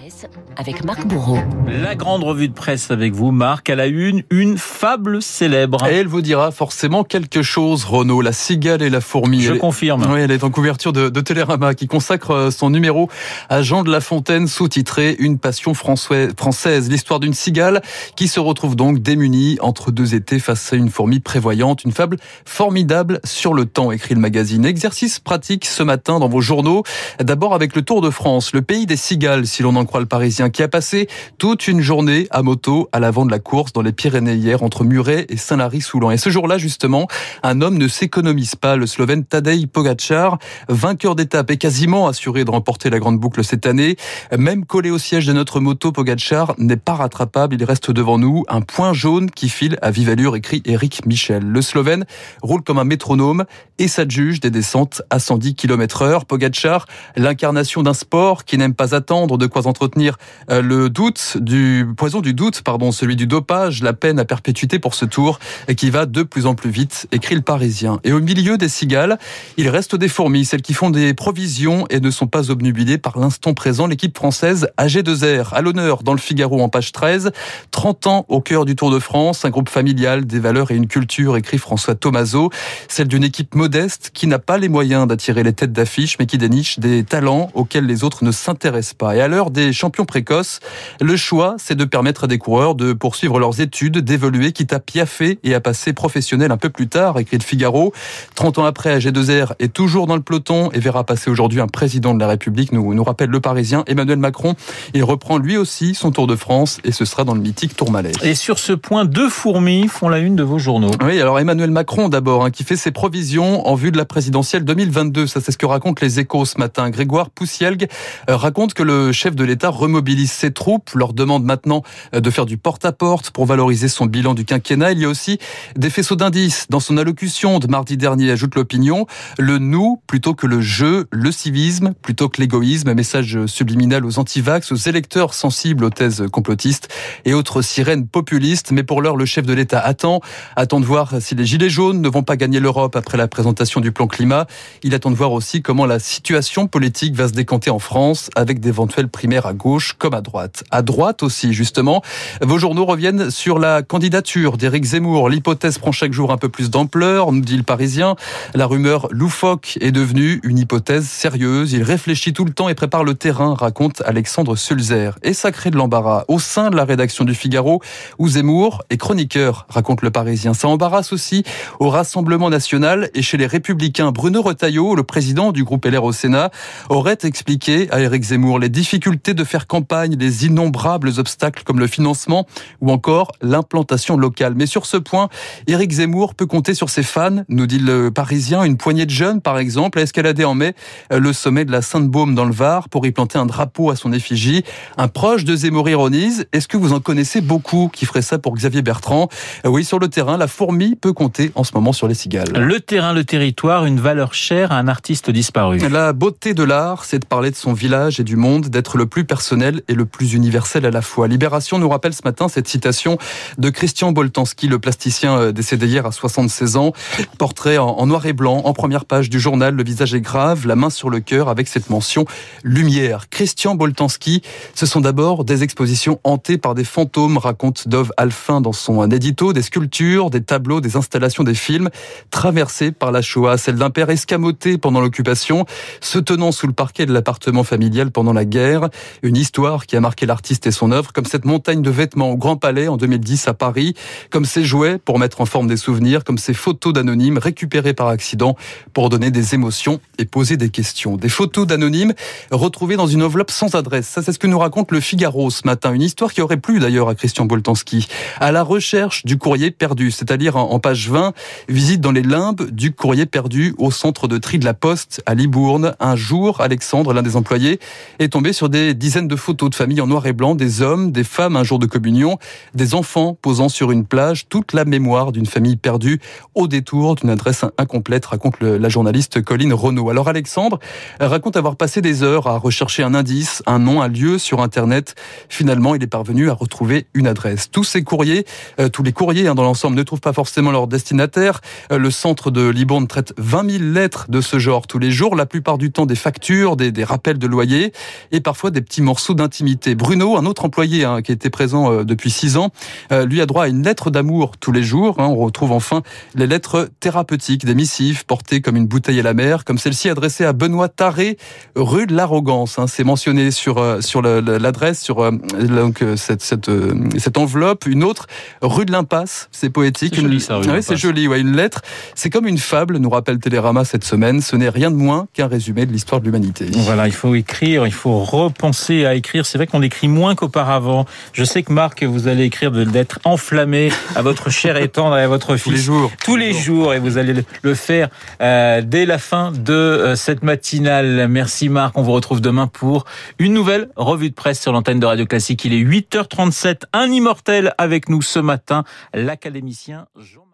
presse avec Marc Bourreau. La grande revue de presse avec vous, Marc. À la une, une fable célèbre. Et elle vous dira forcément quelque chose, Renaud. La cigale et la fourmi. Je Elle est- confirme. Oui, elle est en couverture de, de Télérama qui consacre euh, son numéro à Jean de La Fontaine, sous-titré Une passion française. L'histoire d'une cigale qui se retrouve donc démunie entre deux étés face à une fourmi prévoyante. Une fable formidable sur le temps, écrit le magazine. Exercice pratique ce matin dans vos journaux. D'abord avec le Tour de France, le pays des cigales, si l'on en croit le Parisien, qui a passé toute une journée à moto à l'avant de la course dans les Pyrénées hier entre Muret et Saint-Lary-Soulan. Et ce jour-là, justement, un homme ne s'économise pas, le Slovène Tadej Pogacar, vainqueur d'étape et quasiment assuré de remporter la grande boucle cette année. Même collé au siège de notre moto, Pogacar n'est pas rattrapable, il reste devant nous un point jaune qui file à vive allure, écrit Eric Michel. Le Slovène roule comme un métronome et s'adjuge des descentes à 110 km heure. Pogacar, l'incarnation d'un sport qui n'aime pas attendre, de quoi entretenir euh, le doute du poison du doute, pardon, celui du dopage, la peine à perpétuité pour ce tour qui va de plus en plus vite, écrit le Parisien. Et au milieu des cigales, il reste des fourmis, celles qui font des provisions et ne sont pas obnubilées par l'instant présent. L'équipe française AG2R, à l'honneur dans le Figaro en page 13, 30 ans au cœur du Tour de France, un groupe familial, des valeurs et une culture, écrit François Tomaso, celle d'une équipe modeste qui n'a pas les moyens d'attirer les têtes d'affiche, mais qui déniche des talents auxquels les autres ne s'intéressent pas. Et à l'heure des champions précoces, le choix, c'est de permettre à des coureurs de poursuivre leurs études, d'évoluer, quitte à piaffer et à passer professionnel un peu plus tard, écrit le Figaro. 30 ans après, AG2R est toujours dans le peloton et verra passer aujourd'hui un président de la République, nous, nous rappelle le Parisien, Emmanuel Macron. Il reprend lui aussi son Tour de France et ce sera dans le mythique Tourmalet. Et sur ce point, deux fourmis font la une de vos journaux. Oui, alors Emmanuel Macron d'abord, hein, qui fait ses provisions en vue de la présidentielle 2022. Ça, c'est ce que racontent les échos ce matin. Grégoire Poussielgue euh, raconte que le chef de l'État remobilise ses troupes, leur demande maintenant euh, de faire du porte-à-porte pour valoriser son bilan du quinquennat. Il y a aussi des faisceaux d'indices dans son allocution de mardi dernier, ajoute l'opinion. Le nous plutôt que le je, le civisme plutôt que l'égoïsme, message subliminal aux antivax, aux électeurs sensibles aux thèses complotistes et autres sirènes populistes. Mais pour l'heure, le chef de l'État attend, attend de voir si les Gilets jaunes ne vont pas gagner l'Europe après la présentation du plan climat. Il attend de voir aussi comment la situation politique va se décanter en France avec d'éventuelles primaires à gauche comme à droite. À droite aussi, justement, vos journaux reviennent sur la candidature d'Éric Zemmour. L'hypothèse prend chaque jour un peu plus d'ampleur, nous dit le Parisien. La rumeur loufoque est devenue une hypothèse sérieuse. Il réfléchit tout le temps et prépare le terrain, raconte Alexandre Sulzer. Et ça crée de l'embarras au sein de la rédaction du Figaro, où Zemmour est chroniqueur, raconte le Parisien. Ça embarrasse aussi au Rassemblement national et chez les Républicains. Bruno Retailleau, le président du groupe LR au Sénat, aurait expliqué à Éric Zemmour les difficultés de faire campagne, les innombrables obstacles comme le financement ou encore l'implantation locale. Mais sur ce point, Éric Zemmour peut compter sur ses fans, nous dit le Parisien, une poignée de jeunes par exemple, a escaladé en mai euh, le sommet de la Sainte-Baume dans le Var pour y planter un drapeau à son effigie. Un proche de Zemmour ironise, est-ce que vous en connaissez beaucoup qui ferait ça pour Xavier Bertrand? Euh, Oui, sur le terrain, la fourmi peut compter en ce moment sur les cigales. Le terrain, le territoire, une valeur chère à un artiste disparu. La beauté de l'art, c'est de parler de son village et du monde, d'être le plus personnel et le plus universel à la fois. Libération nous rappelle ce matin cette citation de Christian Boltanski, le plasticien euh, décédé hier à 76 ans. Portrait en noir et blanc, en première page du journal, le visage est grave, la main sur le cœur avec cette mention lumière. Christian Boltanski, ce sont d'abord des expositions hantées par des fantômes, raconte Dove Alphin dans son édito, des sculptures, des tableaux, des installations, des films traversés par la Shoah, celle d'un père escamoté pendant l'occupation, se tenant sous le parquet de l'appartement familial pendant la guerre. Une histoire qui a marqué l'artiste et son œuvre, comme cette montagne de vêtements au Grand Palais en 2010 à Paris, comme ces jouets pour mettre en forme des souvenirs, comme ces photos d'anonymes récupérées par accident pour donner des émotions et poser des questions. Des photos d'anonymes retrouvées dans une enveloppe sans adresse. Ça, c'est ce que nous raconte le Figaro ce matin. Une histoire qui aurait plu d'ailleurs à Christian Boltanski. À la recherche du courrier perdu, c'est-à-dire en page 20, visite dans les limbes du courrier perdu au centre de tri de la Poste à Libourne. Un jour, Alexandre, l'un des employés, est tombé sur des dizaines de photos de familles en noir et blanc, des hommes, des femmes un jour de communion, des enfants posant sur une plage, toute la mémoire d'une famille perdue au détour d'une adresse incomplète, raconte la journaliste Colline Renaud. Alors Alexandre raconte avoir passé des heures à rechercher un indice, un nom, un lieu sur Internet. Finalement, il est parvenu à retrouver une adresse. Tous ces courriers, euh, tous les courriers hein, dans l'ensemble ne trouvent pas forcément leur destinataire. Euh, le centre de Libourne traite 20 000 lettres de ce genre tous les jours, la plupart du temps des factures, des, des rappels de loyer et parfois des des petits morceaux d'intimité. Bruno, un autre employé hein, qui était présent euh, depuis six ans, euh, lui a droit à une lettre d'amour tous les jours. Hein. On retrouve enfin les lettres thérapeutiques, des missives portées comme une bouteille à la mer, comme celle-ci adressée à Benoît Taré, rue de l'Arrogance. Hein. C'est mentionné sur sur l'adresse, sur donc cette cette, cette enveloppe. Une autre, rue de l'Impasse. C'est poétique. C'est joli, ça. Oui, c'est joli. Ouais, une lettre. C'est comme une fable, nous rappelle Télérama cette semaine. Ce n'est rien de moins qu'un résumé de l'histoire de l'humanité. Voilà, il faut écrire, il faut repenser à écrire. C'est vrai qu'on écrit moins qu'auparavant. Je sais que Marc, vous allez écrire d'être enflammé à votre cher et tendre et à votre fils. Tous les jours. Tous les jours. Et vous allez le faire euh, dès la fin de euh, cette matinale. Merci Marc. On vous retrouve demain pour une nouvelle revue de presse sur l'antenne de Radio Classique. Il est 8h37. Un immortel avec nous ce matin, l'académicien Jean